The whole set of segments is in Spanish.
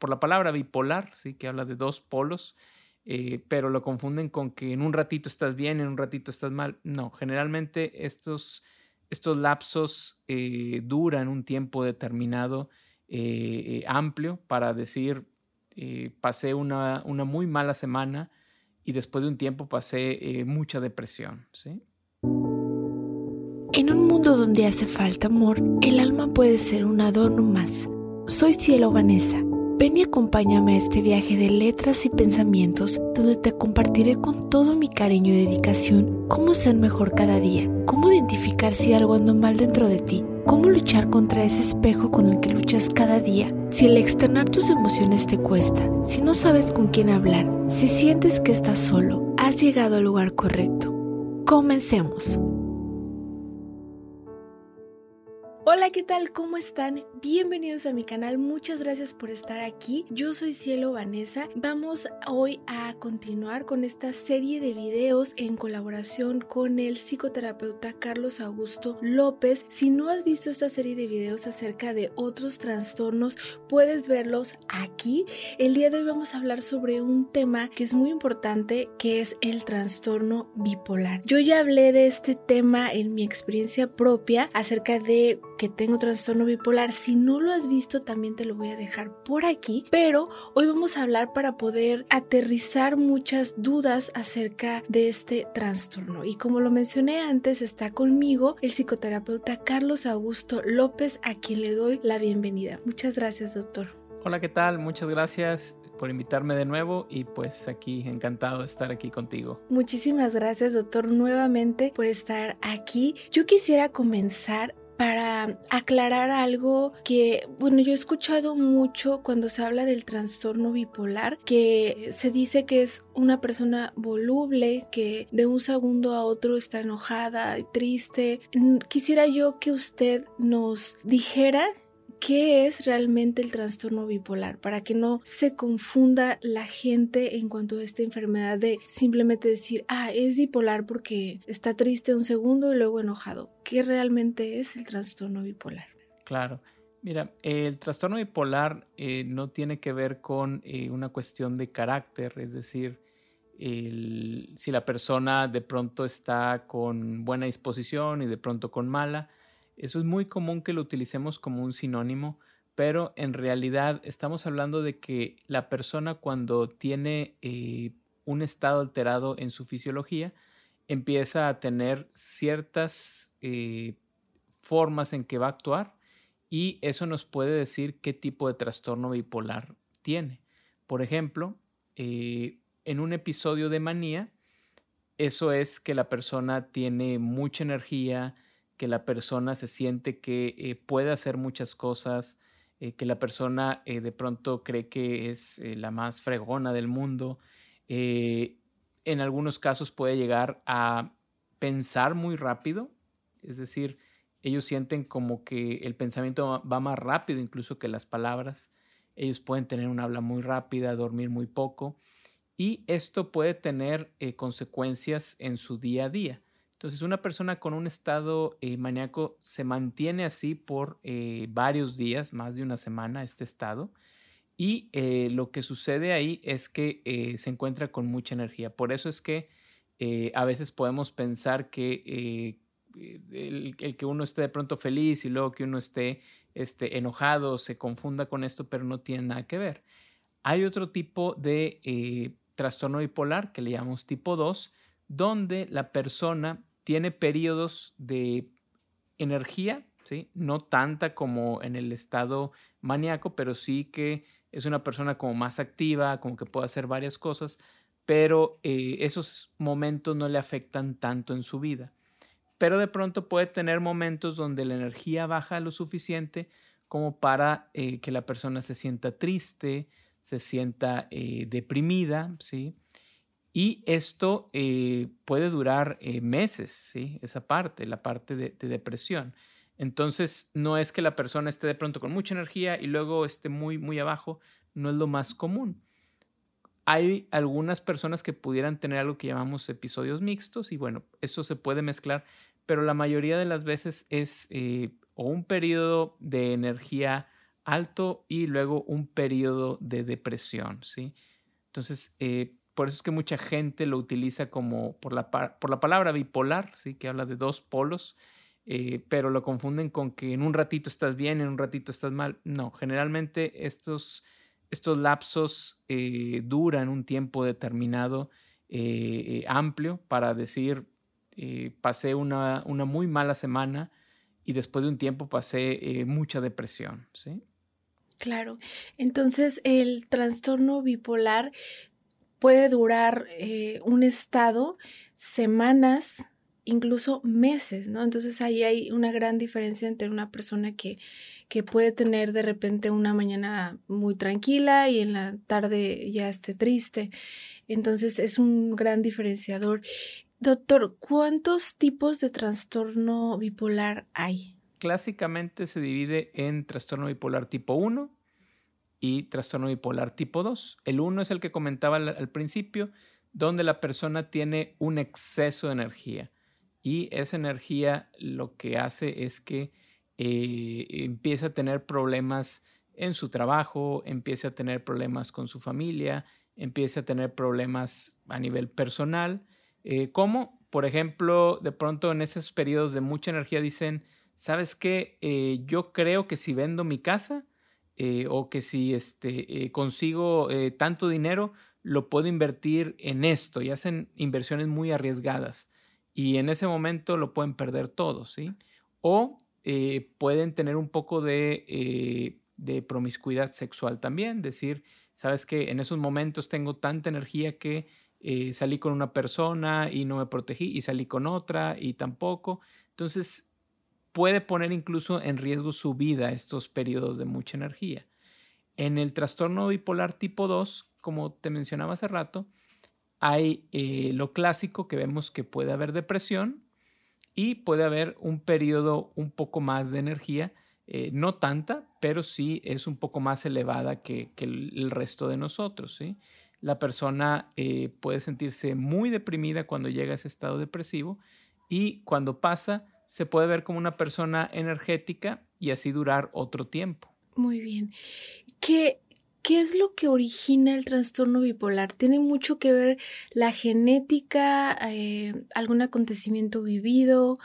por la palabra bipolar, ¿sí? que habla de dos polos, eh, pero lo confunden con que en un ratito estás bien, en un ratito estás mal. No, generalmente estos, estos lapsos eh, duran un tiempo determinado, eh, amplio, para decir, pasé una, una, muy mala semana y después de un tiempo pasé mucha depresión. ¿sí? En un mundo donde hace falta amor, el alma puede ser un adorno más. Soy Cielo Vanessa Ven y acompáñame a este viaje de letras y pensamientos donde te compartiré con todo mi cariño y dedicación cómo ser mejor cada día, cómo identificar si algo anda mal dentro de ti, cómo luchar contra ese espejo con el que luchas cada día. Si el externar tus emociones te cuesta, si no sabes con quién hablar, si sientes que estás solo, has llegado al lugar correcto. Comencemos. Hola, ¿qué tal? ¿Cómo están? Bienvenidos a mi canal, muchas gracias por estar aquí. Yo soy Cielo Vanessa. Vamos hoy a continuar con esta serie de videos en colaboración con el psicoterapeuta Carlos Augusto López. Si no has visto esta serie de videos acerca de otros trastornos, puedes verlos aquí. El día de hoy vamos a hablar sobre un tema que es muy importante, que es el trastorno bipolar. Yo ya hablé de este tema en mi experiencia propia acerca de que tengo trastorno bipolar. Si no lo has visto, también te lo voy a dejar por aquí. Pero hoy vamos a hablar para poder aterrizar muchas dudas acerca de este trastorno. Y como lo mencioné antes, está conmigo el psicoterapeuta Carlos Augusto López, a quien le doy la bienvenida. Muchas gracias, doctor. Hola, ¿qué tal? Muchas gracias por invitarme de nuevo y pues aquí encantado de estar aquí contigo. Muchísimas gracias doctor nuevamente por estar aquí. Yo quisiera comenzar para aclarar algo que, bueno, yo he escuchado mucho cuando se habla del trastorno bipolar, que se dice que es una persona voluble, que de un segundo a otro está enojada triste. Quisiera yo que usted nos dijera qué es realmente el trastorno bipolar, para que no se confunda la gente en cuanto a esta enfermedad de simplemente decir, ah, es bipolar porque está triste un segundo y luego enojado. ¿Qué realmente es el trastorno bipolar? Claro. Mira, el trastorno bipolar eh, no tiene que ver con eh, una cuestión de carácter, es decir, si la persona de pronto está con buena disposición y de pronto con mala, eso es muy común que lo utilicemos como un sinónimo, pero en realidad estamos hablando de que la persona cuando tiene eh, un estado alterado en su fisiología, empieza a tener ciertas eh, formas en que va a actuar y eso nos puede decir qué tipo de trastorno bipolar tiene. Por ejemplo, eh, en un episodio de manía, eso es que la persona tiene mucha energía, que la persona se siente que eh, puede hacer muchas cosas, eh, que la persona eh, de pronto cree que es la más fregona del mundo. en algunos casos puede llegar a pensar muy rápido, es decir, ellos sienten como que el pensamiento va más rápido incluso que las palabras. Ellos pueden tener un habla muy rápida, dormir muy poco y esto puede tener consecuencias en su día a día. Entonces, una persona con un estado eh, maníaco se mantiene así por eh, varios días, más de una semana, este estado. Y eh, lo que sucede ahí es que se encuentra con mucha energía. Por eso es que a veces podemos pensar que el, que uno esté de pronto feliz y luego que uno esté este, enojado se confunda con esto, pero no tiene nada que ver. Hay otro tipo de trastorno bipolar que le llamamos tipo 2, donde la persona tiene periodos de energía, ¿sí? no tanta como en el estado maníaco, pero sí que es una persona como más activa, como que puede hacer varias cosas, pero eh, esos momentos no le afectan tanto en su vida. Pero de pronto puede tener momentos donde la energía baja lo suficiente como para eh, que la persona se sienta triste, se sienta eh, deprimida, ¿sí? Y esto eh, puede durar eh, meses, ¿sí? Esa parte, la parte de, depresión. Entonces, no es que la persona esté de pronto con mucha energía y luego esté muy, muy abajo, no es lo más común. Hay algunas personas que pudieran tener algo que llamamos episodios mixtos y bueno, eso se puede mezclar, pero la mayoría de las veces es eh, o un periodo de energía alto y luego un periodo de depresión, ¿sí? Entonces, por eso es que mucha gente lo utiliza como por la, por la palabra bipolar, ¿sí? Que habla de dos polos, eh, pero lo confunden con que en un ratito estás bien, en un ratito estás mal. No, generalmente estos, estos lapsos eh, duran un tiempo determinado, amplio, para decir, pasé una, una muy mala semana, y después de un tiempo pasé mucha depresión, ¿sí? Claro. Entonces, el trastorno bipolar puede durar eh, un estado semanas, incluso meses, ¿no? Entonces ahí hay una gran diferencia entre una persona que, que puede tener de repente una mañana muy tranquila y en la tarde ya esté triste. Entonces es un gran diferenciador. Doctor, ¿cuántos tipos de trastorno bipolar hay? clásicamente se divide en trastorno bipolar tipo 1 y trastorno bipolar tipo 2. El 1 es el que comentaba al, principio, donde la persona tiene un exceso de energía y esa energía lo que hace es que eh, empieza a tener problemas en su trabajo, empieza a tener problemas con su familia, empieza a tener problemas a nivel personal, eh, como por ejemplo, de pronto en esos periodos de mucha energía dicen, ¿sabes qué? Eh, yo creo que si vendo mi casa eh, o que si este, eh, consigo tanto dinero, lo puedo invertir en esto y hacen inversiones muy arriesgadas y en ese momento lo pueden perder todo, ¿sí? O pueden tener un poco de, de promiscuidad sexual también, decir, sabes que en esos momentos tengo tanta energía que salí con una persona y no me protegí y salí con otra y tampoco. Entonces, puede poner incluso en riesgo su vida estos periodos de mucha energía. En el trastorno bipolar tipo 2, como te mencionaba hace rato, hay eh, lo clásico que vemos que puede haber depresión y puede haber un periodo un poco más de energía, eh, no tanta, pero sí es un poco más elevada que, el, resto de nosotros. La persona eh, puede sentirse muy deprimida cuando llega a ese estado depresivo y cuando pasa se puede ver como una persona energética y así durar otro tiempo. Muy bien. ¿Qué, ¿Qué es lo que origina el trastorno bipolar? ¿Tiene mucho que ver la genética, eh, algún acontecimiento vivido?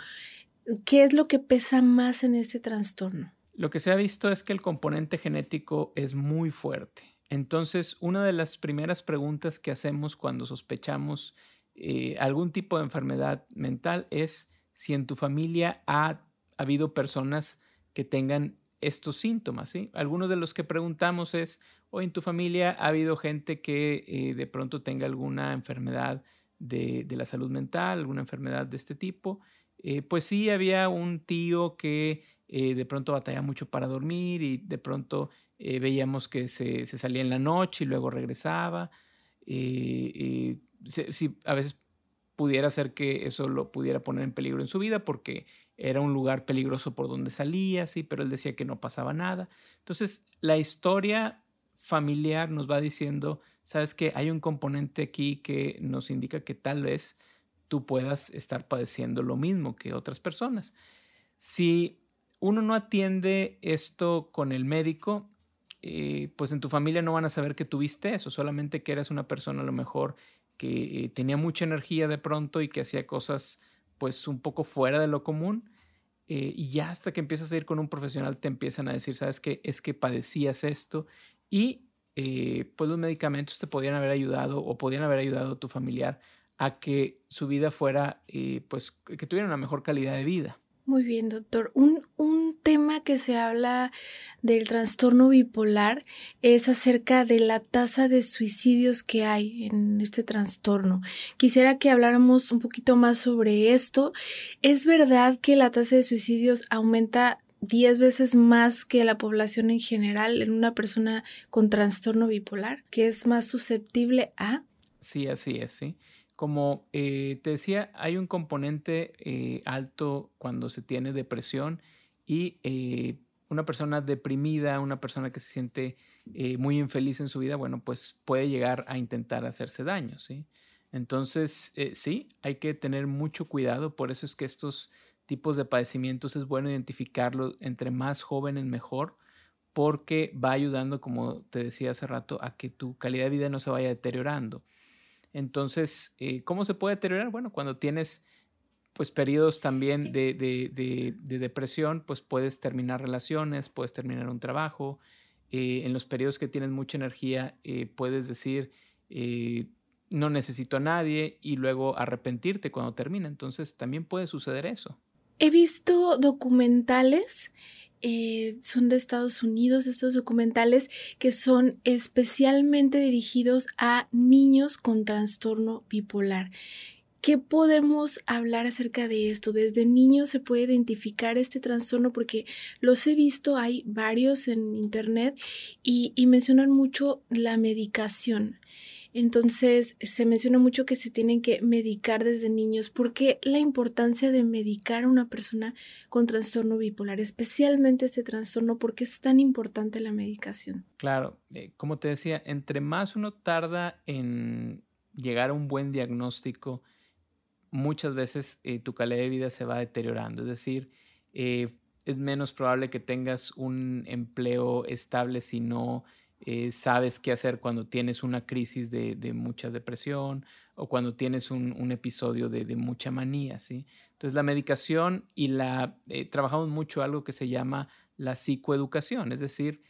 ¿Qué es lo que pesa más en este trastorno? Lo que se ha visto es que el componente genético es muy fuerte. Entonces, una de las primeras preguntas que hacemos cuando sospechamos eh, algún tipo de enfermedad mental es si en tu familia ha habido personas que tengan estos síntomas. ¿sí? Algunos de los que preguntamos es, o en tu familia ha habido gente que eh, de pronto tenga alguna enfermedad de, la salud mental, alguna enfermedad de este tipo. Eh, pues sí, había un tío que eh, de pronto batallaba mucho para dormir y de pronto veíamos que se, salía en la noche y luego regresaba. sí, a veces pudiera ser que eso lo pudiera poner en peligro en su vida porque era un lugar peligroso por donde salía, sí, pero él decía que no pasaba nada. Entonces, la historia familiar nos va diciendo, sabes que hay un componente aquí que nos indica que tal vez tú puedas estar padeciendo lo mismo que otras personas. Si uno no atiende esto con el médico, eh, pues en tu familia no van a saber que tuviste eso, solamente que eres una persona a lo mejor que eh, tenía mucha energía de pronto y que hacía cosas pues un poco fuera de lo común. Eh, y ya hasta que empiezas a ir con un profesional te empiezan a decir, sabes que es que padecías esto y eh, pues los medicamentos te podían haber ayudado o podían haber ayudado a tu familiar a que su vida fuera, pues que tuviera una mejor calidad de vida. Muy bien, doctor. Un, tema que se habla del trastorno bipolar es acerca de la tasa de suicidios que hay en este trastorno. Quisiera que habláramos un poquito más sobre esto. ¿Es verdad que la tasa de suicidios aumenta 10 veces más que la población en general en una persona con trastorno bipolar, que es más susceptible a? Sí, así es, sí. Como eh, te decía, hay un componente eh, alto cuando se tiene depresión y eh, una persona deprimida, una persona que se siente muy infeliz en su vida, bueno, pues puede llegar a intentar hacerse daño, ¿sí? Entonces, sí, hay que tener mucho cuidado, por eso es que estos tipos de padecimientos es bueno identificarlos entre más jóvenes mejor, porque va ayudando, como te decía hace rato, a que tu calidad de vida no se vaya deteriorando. Entonces, eh, ¿cómo se puede deteriorar? Bueno, cuando tienes pues periodos también de, de, depresión, pues puedes terminar relaciones, puedes terminar un trabajo. Eh, en los periodos que tienes mucha energía, eh, puedes decir, no necesito a nadie y luego arrepentirte cuando termina. Entonces, también puede suceder eso. He visto documentales eh, son de Estados Unidos, estos documentales que son especialmente dirigidos a niños con trastorno bipolar. ¿Qué podemos hablar acerca de esto? Desde niños se puede identificar este trastorno porque los he visto, hay varios en internet y, y mencionan mucho la medicación. Entonces, se menciona mucho que se tienen que medicar desde niños. ¿Por qué la importancia de medicar a una persona con trastorno bipolar, especialmente este trastorno? ¿Por qué es tan importante la medicación? Claro, eh, como te decía, entre más uno tarda en llegar a un buen diagnóstico, muchas veces eh, tu calidad de vida se va deteriorando. Es decir, eh, es menos probable que tengas un empleo estable si no eh, sabes qué hacer cuando tienes una crisis de, mucha depresión o cuando tienes un, episodio de, mucha manía, ¿sí? Entonces la medicación y la, eh, trabajamos mucho algo que se llama la psicoeducación, es decir,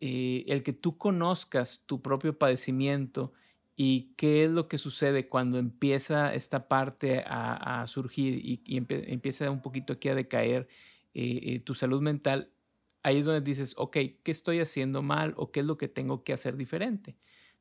eh, el que tú conozcas tu propio padecimiento y qué es lo que sucede cuando empieza esta parte a, surgir y, empieza un poquito aquí a decaer tu salud mental, ahí es donde dices, ok, ¿qué estoy haciendo mal o qué es lo que tengo que hacer diferente?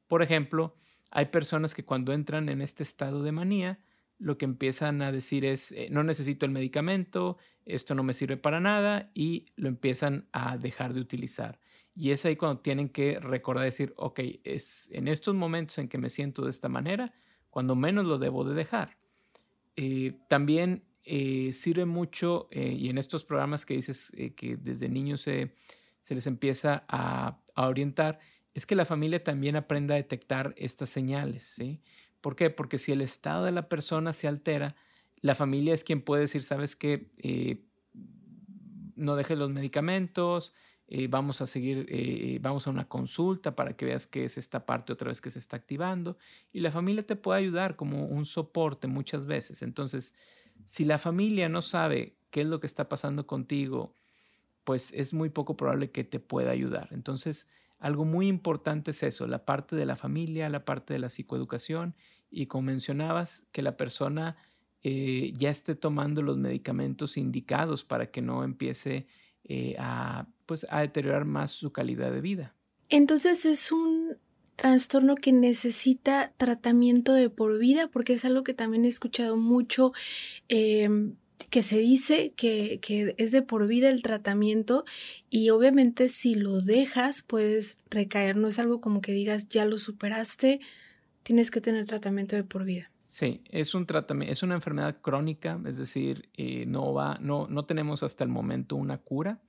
Por ejemplo, hay personas que cuando entran en este estado de manía, lo que empiezan a decir es, eh, no necesito el medicamento, esto no me sirve para nada y lo empiezan a dejar de utilizar. Y es ahí cuando tienen que recordar decir, ok, es en estos momentos en que me siento de esta manera, cuando menos lo debo de dejar. Eh, también eh, sirve mucho, eh, y en estos programas que dices eh, que desde niños se, les empieza a, orientar, es que la familia también aprenda a detectar estas señales, ¿sí? ¿Por qué? Porque si el estado de la persona se altera, la familia es quien puede decir, sabes qué, no dejes los medicamentos, vamos a seguir, vamos a una consulta para que veas que es esta parte otra vez que se está activando y la familia te puede ayudar como un soporte muchas veces. Entonces, si la familia no sabe qué es lo que está pasando contigo, pues es muy poco probable que te pueda ayudar. Entonces, algo muy importante es eso, la parte de la familia, la parte de la psicoeducación y como mencionabas, que la persona eh, ya esté tomando los medicamentos indicados para que no empiece eh, a, pues, a deteriorar más su calidad de vida. Entonces es un trastorno que necesita tratamiento de por vida, porque es algo que también he escuchado mucho, em, que se dice que, que, es de por vida el tratamiento y obviamente si lo dejas puedes recaer, no es algo como que digas ya lo superaste, tienes que tener tratamiento de por vida. Sí, es un tratamiento, es una enfermedad crónica, es decir, eh, no va, no, no tenemos hasta el momento una cura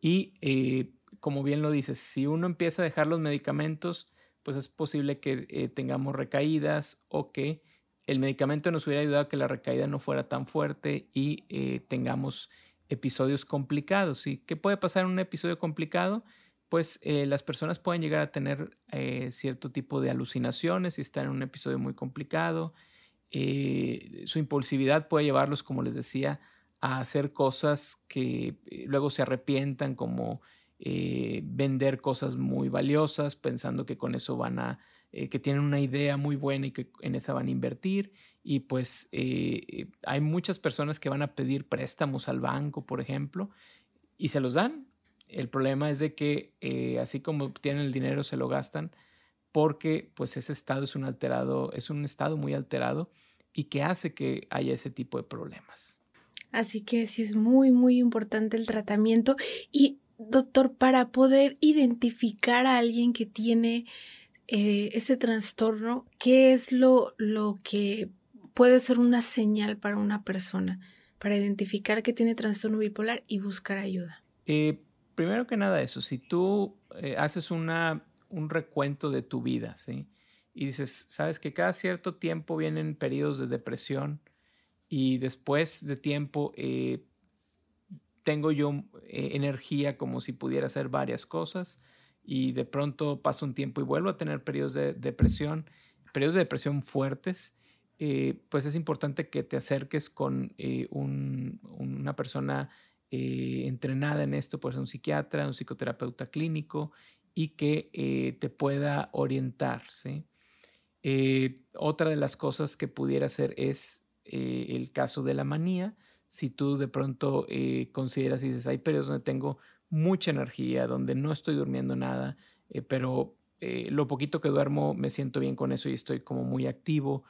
y eh, como bien lo dices, si uno empieza a dejar los medicamentos, pues es posible que eh, tengamos recaídas o que el medicamento nos hubiera ayudado a que la recaída no fuera tan fuerte y eh, tengamos episodios complicados. ¿Y qué puede pasar en un episodio complicado? Pues eh, las personas pueden llegar a tener cierto tipo de alucinaciones si están en un episodio muy complicado. su impulsividad puede llevarlos, como les decía, a hacer cosas que luego se arrepientan, como eh, vender cosas muy valiosas pensando que con eso van a, eh, que tienen una idea muy buena y que en esa van a invertir. Y pues eh, hay muchas personas que van a pedir préstamos al banco, por ejemplo, y se los dan. El problema es de que así como tienen el dinero se lo gastan porque pues ese estado es un alterado, es un estado muy alterado y que hace que haya ese tipo de problemas. Así que sí es muy, muy importante el tratamiento. Y doctor, para poder identificar a alguien que tiene eh, ese trastorno, ¿qué es lo, lo que puede ser una señal para una persona para identificar que tiene trastorno bipolar y buscar ayuda? Eh, primero que nada eso, si tú eh, haces una, un recuento de tu vida, ¿sí? Y dices, sabes que cada cierto tiempo vienen periodos de depresión y después de tiempo tengo yo eh, energía como si pudiera hacer varias cosas y de pronto paso un tiempo y vuelvo a tener periodos de depresión, periodos de depresión fuertes, eh, pues es importante que te acerques con eh, una persona entrenada en esto, pues un psiquiatra, un psicoterapeuta clínico y que te pueda orientar. otra de las cosas que pudiera hacer es el caso de la manía si tú de pronto eh, consideras y dices, hay periodos donde tengo mucha energía, donde no estoy durmiendo nada, eh, pero eh, lo poquito que duermo me siento bien con eso y estoy como muy activo,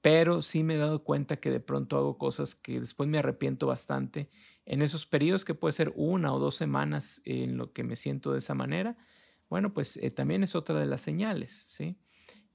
pero sí me he dado cuenta que de pronto hago cosas que después me arrepiento bastante. En esos periodos que puede ser una o dos semanas en lo que me siento de esa manera, bueno, pues también es otra de las señales, ¿sí?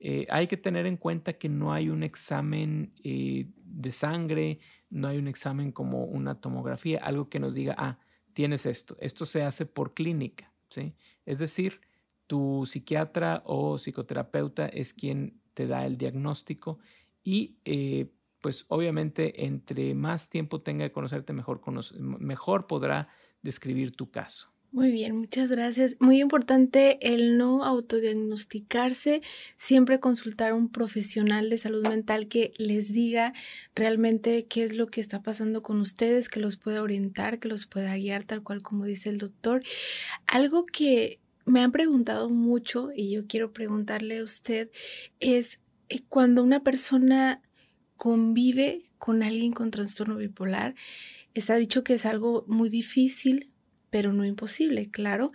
Eh, hay que tener en cuenta que no hay un examen eh, de sangre, no hay un examen como una tomografía, algo que nos diga, ah, tienes esto. Esto se hace por clínica, ¿sí? Es decir, tu psiquiatra o psicoterapeuta es quien te da el diagnóstico y eh, pues obviamente entre más tiempo tenga de conocerte, mejor, mejor podrá describir tu caso. Muy bien, muchas gracias. Muy importante el no autodiagnosticarse, siempre consultar a un profesional de salud mental que les diga realmente qué es lo que está pasando con ustedes, que los pueda orientar, que los pueda guiar tal cual como dice el doctor. Algo que me han preguntado mucho y yo quiero preguntarle a usted es eh, cuando una persona convive con alguien con trastorno bipolar, está dicho que es algo muy difícil, pero no imposible, claro.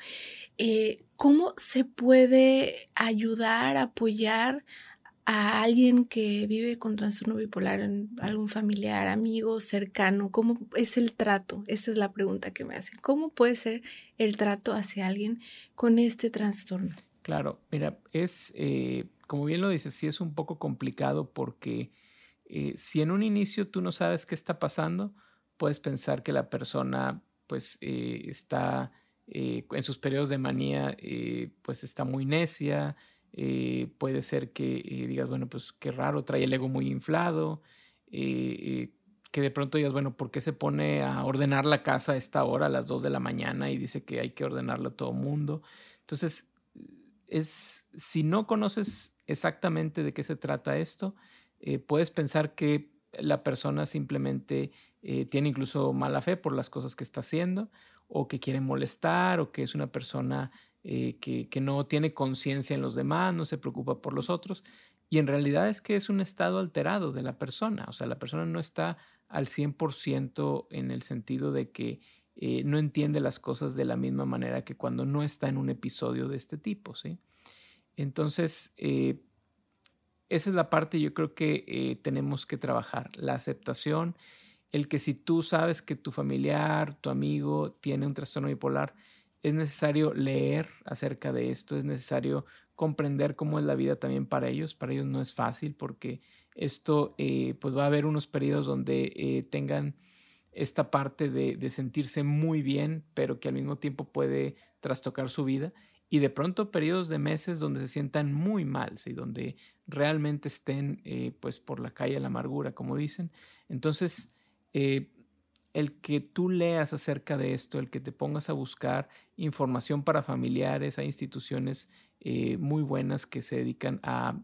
Eh, ¿Cómo se puede ayudar, apoyar a alguien que vive con trastorno bipolar, algún familiar, amigo, cercano? ¿Cómo es el trato? Esa es la pregunta que me hacen. ¿Cómo puede ser el trato hacia alguien con este trastorno? Claro, mira, es, eh, como bien lo dices, sí es un poco complicado porque eh, si en un inicio tú no sabes qué está pasando, puedes pensar que la persona pues eh, está eh, en sus periodos de manía, eh, pues está muy necia, puede ser que digas, bueno, pues qué raro, trae el ego muy inflado, que de pronto digas, bueno, ¿por qué se pone a ordenar la casa a esta hora, a las 2 de la mañana, y dice que hay que ordenarla a todo mundo? Entonces, es, si no conoces exactamente de qué se trata esto, puedes pensar que la persona simplemente eh, tiene incluso mala fe por las cosas que está haciendo o que quiere molestar o que es una persona eh, que, que, no tiene conciencia en los demás, no se preocupa por los otros. Y en realidad es que es un estado alterado de la persona, o sea, la persona no está al 100% en el sentido de que eh, no entiende las cosas de la misma manera que cuando no está en un episodio de este tipo, ¿sí? Entonces, esa es la parte yo creo que eh, tenemos que trabajar, la aceptación, el que si tú sabes que tu familiar, tu amigo tiene un trastorno bipolar, es necesario leer acerca de esto, es necesario comprender cómo es la vida también para ellos. Para ellos no es fácil porque esto, eh, pues va a haber unos periodos donde eh, tengan esta parte de, de, sentirse muy bien, pero que al mismo tiempo puede trastocar su vida y de pronto periodos de meses donde se sientan muy mal, ¿sí? donde realmente estén eh, pues por la calle de la amargura, como dicen. Entonces, eh, el que tú leas acerca de esto, el que te pongas a buscar información para familiares, hay instituciones eh, muy buenas que se dedican a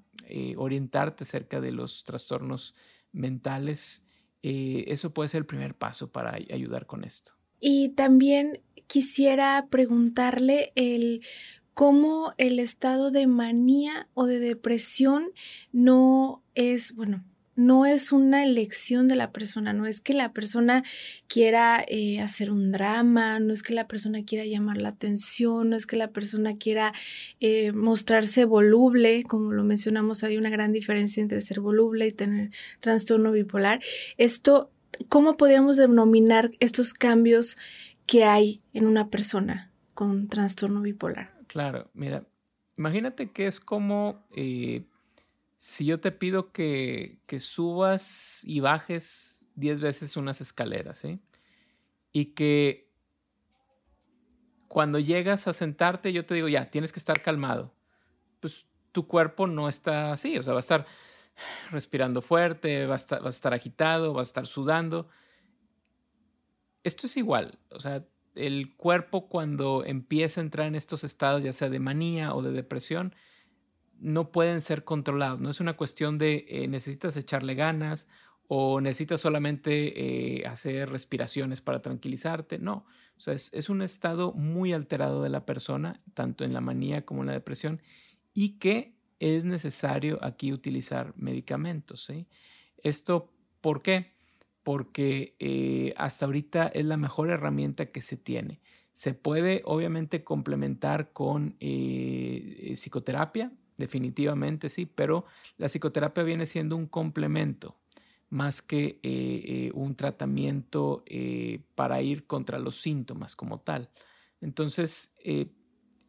orientarte acerca de los trastornos mentales, eso puede ser el primer paso para ayudar con esto. Y también quisiera preguntarle el cómo el estado de manía o de depresión no es, bueno, no es una elección de la persona, no es que la persona quiera eh, hacer un drama, no es que la persona quiera llamar la atención, no es que la persona quiera eh, mostrarse voluble, como lo mencionamos, hay una gran diferencia entre ser voluble y tener trastorno bipolar. Esto, ¿cómo podríamos denominar estos cambios que hay en una persona con trastorno bipolar? Claro, mira, imagínate que es como eh, si yo te pido que, subas y bajes 10 veces unas escaleras, ¿sí? Y que cuando llegas a sentarte, yo te digo, ya, tienes que estar calmado. Pues tu cuerpo no está así, o sea, va a estar respirando fuerte, va a estar, va a estar agitado, va a estar sudando. Esto es igual, o sea, el cuerpo cuando empieza a entrar en estos estados, ya sea de manía o de depresión, no pueden ser controlados. No es una cuestión de eh, necesitas echarle ganas o necesitas solamente eh, hacer respiraciones para tranquilizarte. No, o sea, es, un estado muy alterado de la persona, tanto en la manía como en la depresión, y que es necesario aquí utilizar medicamentos. Esto, ¿por qué? Porque eh, hasta ahorita es la mejor herramienta que se tiene. Se puede obviamente complementar con psicoterapia, definitivamente sí, pero la psicoterapia viene siendo un complemento más que eh, eh, un tratamiento eh, para ir contra los síntomas como tal. Entonces,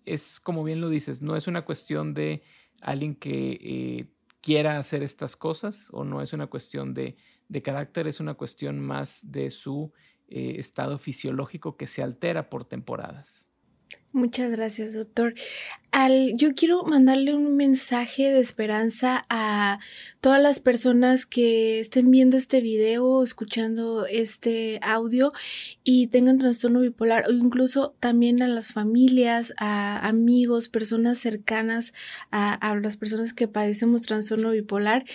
es como bien lo dices, no es una cuestión de alguien que quiera hacer estas cosas o no es una cuestión de, de carácter, es una cuestión más de su estado fisiológico que se altera por temporadas. Muchas gracias, doctor. Al, yo quiero mandarle un mensaje de esperanza a todas las personas que estén viendo este video escuchando este audio y tengan trastorno bipolar o incluso también a las familias, a amigos, personas cercanas a, a las personas que padecemos trastorno bipolar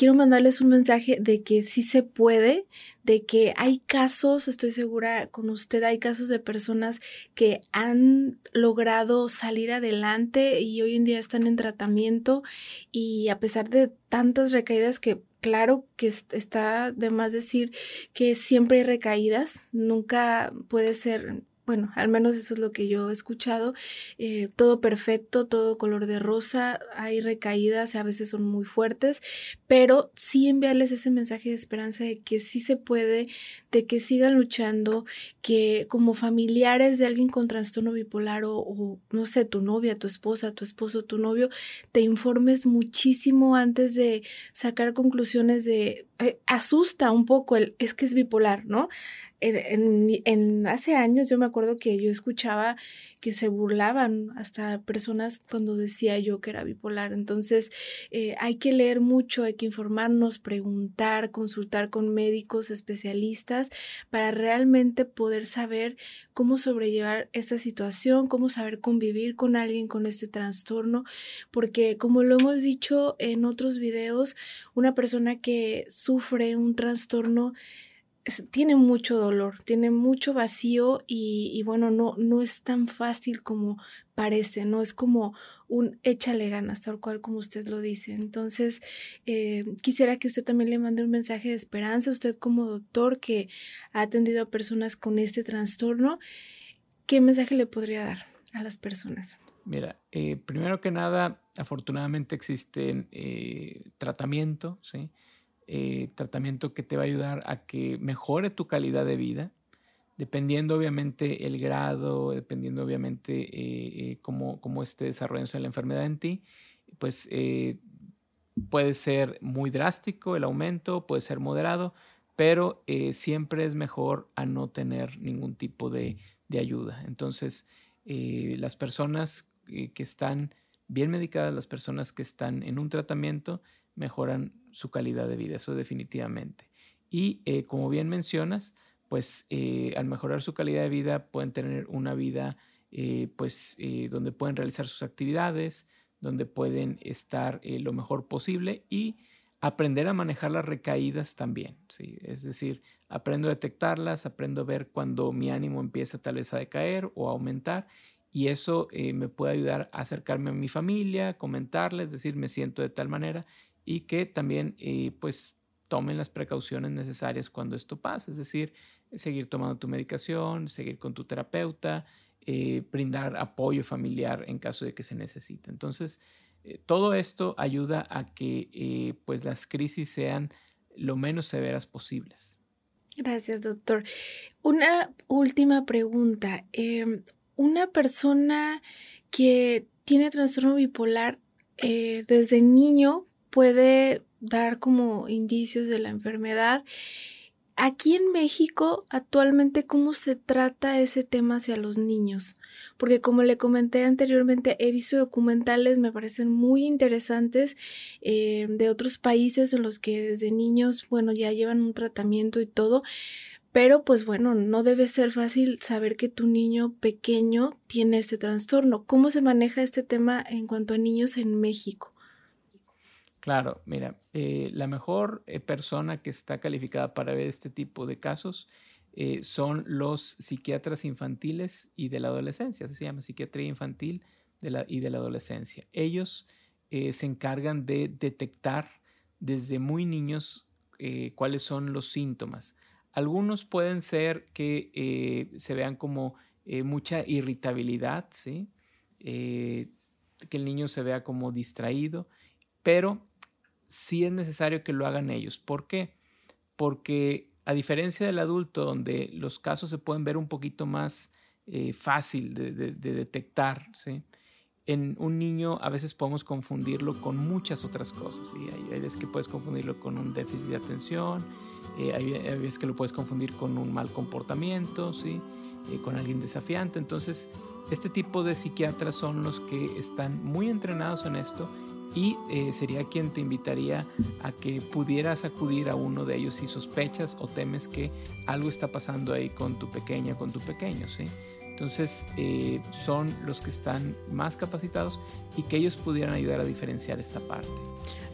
quiero mandarles un mensaje de que sí se puede, de que hay casos, estoy segura con usted, hay casos de personas que han logrado salir adelante y hoy en día están en tratamiento y a pesar de tantas recaídas que claro que está de más decir que siempre hay recaídas, nunca puede ser bueno, al menos eso es lo que yo he escuchado, eh, todo perfecto, todo color de rosa, hay recaídas, a veces son muy fuertes, pero sí enviarles ese mensaje de esperanza de que sí se puede, de que sigan luchando, que como familiares de alguien con trastorno bipolar o, no sé, tu novia, tu esposa, tu esposo, tu novio, te informes muchísimo antes de sacar conclusiones de, eh, asusta un poco el, es que es bipolar, ¿no? En, hace años yo me acuerdo que yo escuchaba que se burlaban hasta personas cuando decía yo que era bipolar. Entonces eh, hay que leer mucho, hay que informarnos, preguntar, consultar con médicos especialistas para realmente poder saber cómo sobrellevar esta situación, cómo saber convivir con alguien con este trastorno, porque como lo hemos dicho en otros videos, una persona que sufre un trastorno tiene mucho dolor, tiene mucho vacío y, bueno, no, no es tan fácil como parece, no es como un échale ganas, tal cual como usted lo dice. Entonces, eh, quisiera que usted también le mande un mensaje de esperanza, usted como doctor que ha atendido a personas con este trastorno, ¿qué mensaje le podría dar a las personas? Mira, eh, primero que nada, afortunadamente existe eh, tratamiento, ¿sí? Eh, tratamiento que te va a ayudar a que mejore tu calidad de vida, dependiendo obviamente el grado, dependiendo obviamente eh, eh, cómo, cómo, esté desarrollándose la enfermedad en ti, pues puede ser muy drástico el aumento, puede ser moderado, pero siempre es mejor a no tener ningún tipo de, de ayuda. Entonces, las personas que están bien medicadas, las personas que están en un tratamiento, mejoran su calidad de vida, eso definitivamente. Y eh, como bien mencionas, pues eh, al mejorar su calidad de vida pueden tener una vida eh, pues donde pueden realizar sus actividades, donde pueden estar lo mejor posible y aprender a manejar las recaídas también, ¿sí? es decir, aprendo a detectarlas, aprendo a ver cuando mi ánimo empieza tal vez a decaer o a aumentar y eso me puede ayudar a acercarme a mi familia, comentarles, decir, me siento de tal manera y que también eh, pues tomen las precauciones necesarias cuando esto pase, es decir, seguir tomando tu medicación, seguir con tu terapeuta, eh, brindar apoyo familiar en caso de que se necesite. Entonces, eh, todo esto ayuda a que pues las crisis sean lo menos severas posibles. Gracias, doctor. Una última pregunta. Em, una persona que tiene trastorno bipolar desde niño puede dar como indicios de la enfermedad. Aquí en México, actualmente, ¿cómo se trata ese tema hacia los niños? Porque como le comenté anteriormente, he visto documentales, me parecen muy interesantes, eh, de otros países en los que desde niños, bueno, ya llevan un tratamiento y todo, Pero pues bueno, no debe ser fácil saber que tu niño pequeño tiene este trastorno. ¿Cómo se maneja este tema en cuanto a niños en México? Claro, mira, eh, la mejor eh, persona que está calificada para ver este tipo de casos eh, son los psiquiatras infantiles y de la adolescencia, se llama psiquiatría infantil y de la adolescencia. Ellos se encargan de detectar desde muy niños cuáles son los síntomas. Algunos pueden ser que se vean como mucha irritabilidad, ¿sí? que el niño se vea como distraído, pero sí es necesario que lo hagan ellos. ¿Por qué? Porque a diferencia del adulto, donde los casos se pueden ver un poquito más eh, fácil de, detectar, en un niño a veces podemos confundirlo con muchas otras cosas. Hay, veces que puedes confundirlo con un déficit de atención, eh, hay, veces que lo puedes confundir con un mal comportamiento, ¿sí? Eh, con alguien desafiante. Entonces, este tipo de psiquiatras son los que están muy entrenados en esto y eh, sería quien te invitaría a que pudieras acudir a uno de ellos si sospechas o temes que algo está pasando ahí con tu pequeña, con tu pequeño, ¿sí? Entonces eh, son los que están más capacitados y que ellos pudieran ayudar a diferenciar esta parte.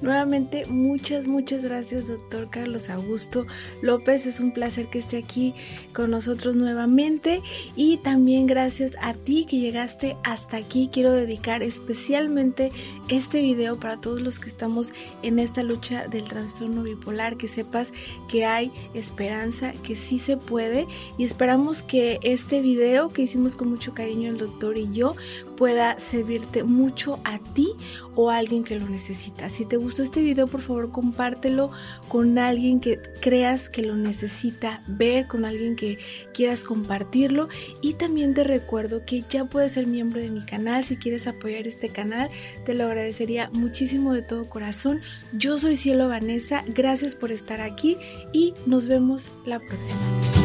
Nuevamente, muchas, muchas gracias, doctor Carlos Augusto López. Es un placer que esté aquí con nosotros nuevamente. Y también gracias a ti que llegaste hasta aquí. Quiero dedicar especialmente este video para todos los que estamos en esta lucha del trastorno bipolar. Que sepas que hay esperanza, que sí se puede. Y esperamos que este video que con mucho cariño el doctor y yo pueda servirte mucho a ti o a alguien que lo necesita. Si te gustó este video, por favor compártelo con alguien que creas que lo necesita ver, con alguien que quieras compartirlo. Y también te recuerdo que ya puedes ser miembro de mi canal. Si quieres apoyar este canal, te lo agradecería muchísimo de todo corazón. Yo soy Cielo Vanessa, gracias por estar aquí y nos vemos la próxima.